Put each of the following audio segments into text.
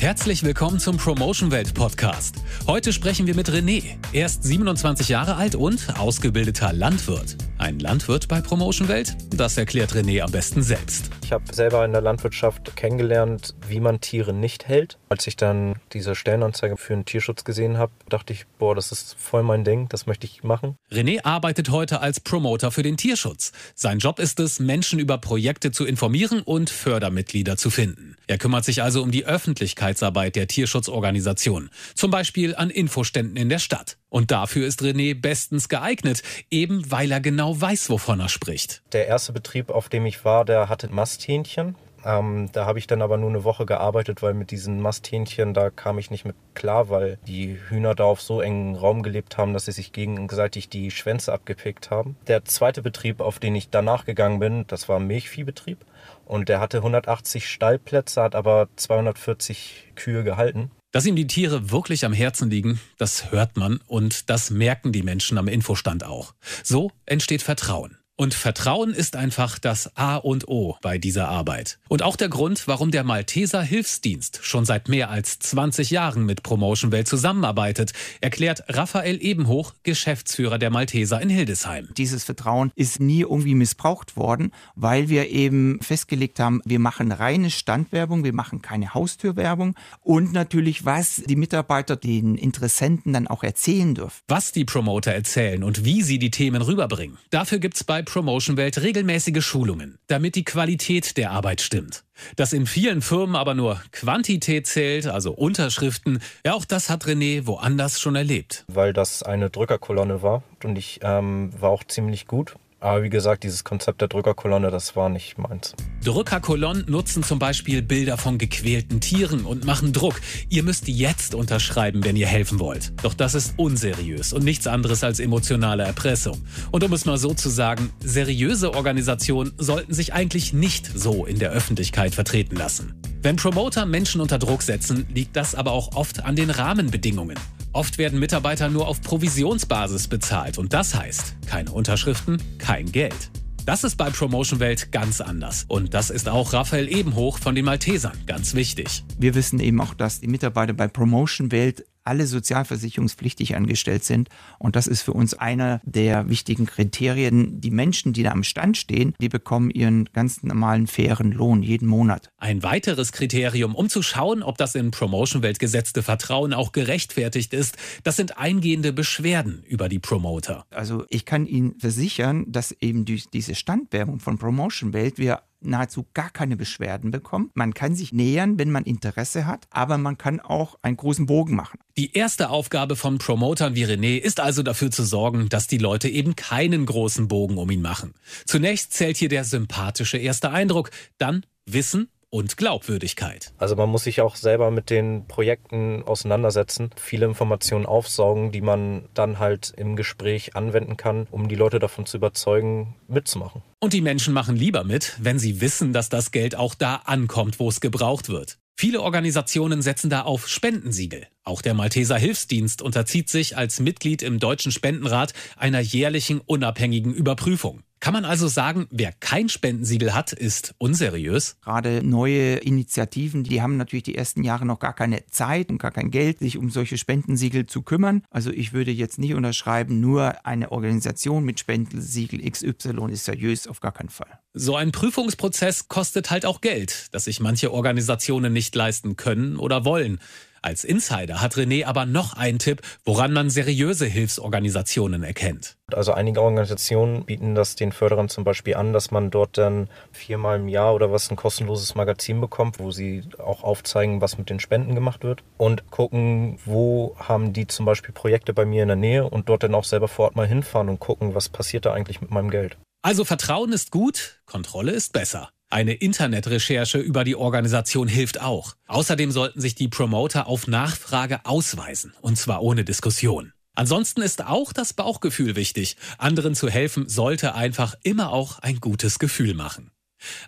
Herzlich willkommen zum Promotion Welt Podcast. Heute sprechen wir mit René. Er ist 27 Jahre alt und ausgebildeter Landwirt. Ein Landwirt bei Promotion Welt? Das erklärt René am besten selbst. Ich habe selber in der Landwirtschaft kennengelernt, wie man Tiere nicht hält. Als ich dann diese Stellenanzeige für den Tierschutz gesehen habe, dachte ich, boah, das ist voll mein Ding, das möchte ich machen. René arbeitet heute als Promoter für den Tierschutz. Sein Job ist es, Menschen über Projekte zu informieren und Fördermitglieder zu finden. Er kümmert sich also um die Öffentlichkeitsarbeit der Tierschutzorganisation, zum Beispiel an Infoständen in der Stadt. Und dafür ist René bestens geeignet, eben weil er genau weiß, wovon er spricht. Der erste Betrieb, auf dem ich war, der hatte Masthähnchen. Ähm, da habe ich dann aber nur eine Woche gearbeitet, weil mit diesen Masthähnchen, da kam ich nicht mit klar, weil die Hühner da auf so engen Raum gelebt haben, dass sie sich gegenseitig die Schwänze abgepickt haben. Der zweite Betrieb, auf den ich danach gegangen bin, das war ein Milchviehbetrieb. Und der hatte 180 Stallplätze, hat aber 240 Kühe gehalten. Dass ihm die Tiere wirklich am Herzen liegen, das hört man und das merken die Menschen am Infostand auch. So entsteht Vertrauen. Und Vertrauen ist einfach das A und O bei dieser Arbeit. Und auch der Grund, warum der Malteser Hilfsdienst schon seit mehr als 20 Jahren mit Promotion Welt zusammenarbeitet, erklärt Raphael Ebenhoch, Geschäftsführer der Malteser in Hildesheim. Dieses Vertrauen ist nie irgendwie missbraucht worden, weil wir eben festgelegt haben, wir machen reine Standwerbung, wir machen keine Haustürwerbung und natürlich, was die Mitarbeiter den Interessenten dann auch erzählen dürfen. Was die Promoter erzählen und wie sie die Themen rüberbringen. Dafür gibt's bei Promotion-Welt regelmäßige Schulungen, damit die Qualität der Arbeit stimmt. Dass in vielen Firmen aber nur Quantität zählt, also Unterschriften, ja auch das hat René woanders schon erlebt. Weil das eine Drückerkolonne war und ich ähm, war auch ziemlich gut. Aber wie gesagt, dieses Konzept der Drückerkolonne, das war nicht meins. Drückerkolonnen nutzen zum Beispiel Bilder von gequälten Tieren und machen Druck. Ihr müsst jetzt unterschreiben, wenn ihr helfen wollt. Doch das ist unseriös und nichts anderes als emotionale Erpressung. Und um es mal so zu sagen, seriöse Organisationen sollten sich eigentlich nicht so in der Öffentlichkeit vertreten lassen. Wenn Promoter Menschen unter Druck setzen, liegt das aber auch oft an den Rahmenbedingungen. Oft werden Mitarbeiter nur auf Provisionsbasis bezahlt und das heißt, keine Unterschriften, kein Geld. Das ist bei Promotion Welt ganz anders. Und das ist auch Raphael Ebenhoch von den Maltesern ganz wichtig. Wir wissen eben auch, dass die Mitarbeiter bei Promotion Welt alle sozialversicherungspflichtig angestellt sind. Und das ist für uns einer der wichtigen Kriterien. Die Menschen, die da am Stand stehen, die bekommen ihren ganz normalen fairen Lohn jeden Monat. Ein weiteres Kriterium, um zu schauen, ob das in Promotion-Welt gesetzte Vertrauen auch gerechtfertigt ist, das sind eingehende Beschwerden über die Promoter. Also ich kann Ihnen versichern, dass eben durch diese Standwerbung von Promotion Welt wir nahezu gar keine Beschwerden bekommen. Man kann sich nähern, wenn man Interesse hat, aber man kann auch einen großen Bogen machen. Die erste Aufgabe von Promotern wie René ist also dafür zu sorgen, dass die Leute eben keinen großen Bogen um ihn machen. Zunächst zählt hier der sympathische erste Eindruck, dann Wissen und Glaubwürdigkeit. Also man muss sich auch selber mit den Projekten auseinandersetzen, viele Informationen aufsaugen, die man dann halt im Gespräch anwenden kann, um die Leute davon zu überzeugen, mitzumachen. Und die Menschen machen lieber mit, wenn sie wissen, dass das Geld auch da ankommt, wo es gebraucht wird. Viele Organisationen setzen da auf Spendensiegel. Auch der Malteser Hilfsdienst unterzieht sich als Mitglied im Deutschen Spendenrat einer jährlichen unabhängigen Überprüfung. Kann man also sagen, wer kein Spendensiegel hat, ist unseriös? Gerade neue Initiativen, die haben natürlich die ersten Jahre noch gar keine Zeit und gar kein Geld, sich um solche Spendensiegel zu kümmern. Also ich würde jetzt nicht unterschreiben, nur eine Organisation mit Spendensiegel XY ist seriös, auf gar keinen Fall. So ein Prüfungsprozess kostet halt auch Geld, das sich manche Organisationen nicht leisten können oder wollen. Als Insider hat René aber noch einen Tipp, woran man seriöse Hilfsorganisationen erkennt. Also einige Organisationen bieten das den Förderern zum Beispiel an, dass man dort dann viermal im Jahr oder was ein kostenloses Magazin bekommt, wo sie auch aufzeigen, was mit den Spenden gemacht wird und gucken, wo haben die zum Beispiel Projekte bei mir in der Nähe und dort dann auch selber vor Ort mal hinfahren und gucken, was passiert da eigentlich mit meinem Geld. Also Vertrauen ist gut, Kontrolle ist besser. Eine Internetrecherche über die Organisation hilft auch. Außerdem sollten sich die Promoter auf Nachfrage ausweisen, und zwar ohne Diskussion. Ansonsten ist auch das Bauchgefühl wichtig. Anderen zu helfen sollte einfach immer auch ein gutes Gefühl machen.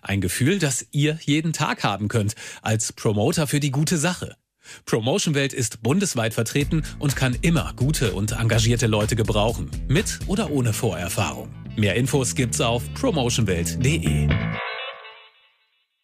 Ein Gefühl, das ihr jeden Tag haben könnt, als Promoter für die gute Sache. Promotion Welt ist bundesweit vertreten und kann immer gute und engagierte Leute gebrauchen, mit oder ohne Vorerfahrung. Mehr Infos gibt's auf promotionwelt.de.